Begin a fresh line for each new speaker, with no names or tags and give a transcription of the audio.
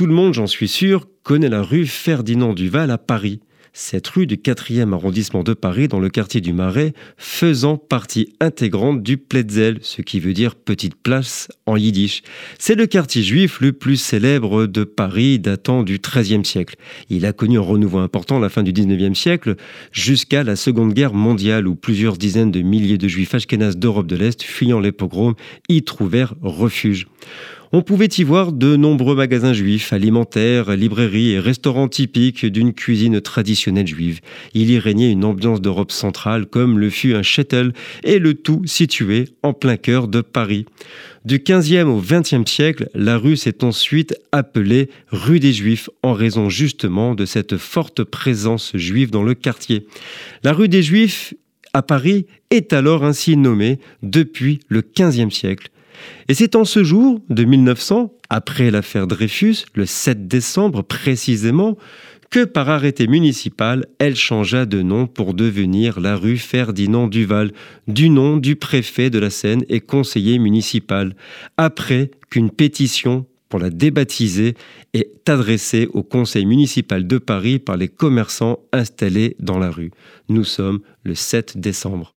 tout le monde, j'en suis sûr, connaît la rue Ferdinand Duval à Paris cette rue du 4e arrondissement de Paris dans le quartier du Marais faisant partie intégrante du Pletzel, ce qui veut dire petite place en yiddish. C'est le quartier juif le plus célèbre de Paris datant du XIIIe siècle. Il a connu un renouveau important à la fin du XIXe siècle jusqu'à la Seconde Guerre mondiale où plusieurs dizaines de milliers de juifs ashkénazes d'Europe de l'Est fuyant les pogroms y trouvèrent refuge. On pouvait y voir de nombreux magasins juifs, alimentaires, librairies et restaurants typiques d'une cuisine traditionnelle juive. Il y régnait une ambiance d'Europe centrale comme le fut un shtetl et le tout situé en plein cœur de Paris. Du 15e au 20e siècle, la rue s'est ensuite appelée rue des Juifs en raison justement de cette forte présence juive dans le quartier. La rue des Juifs à Paris est alors ainsi nommée depuis le 15e siècle. Et c'est en ce jour de 1900, après l'affaire Dreyfus, le 7 décembre précisément, que par arrêté municipal, elle changea de nom pour devenir la rue Ferdinand Duval, du nom du préfet de la Seine et conseiller municipal, après qu'une pétition pour la débaptiser est adressée au conseil municipal de Paris par les commerçants installés dans la rue. Nous sommes le 7 décembre.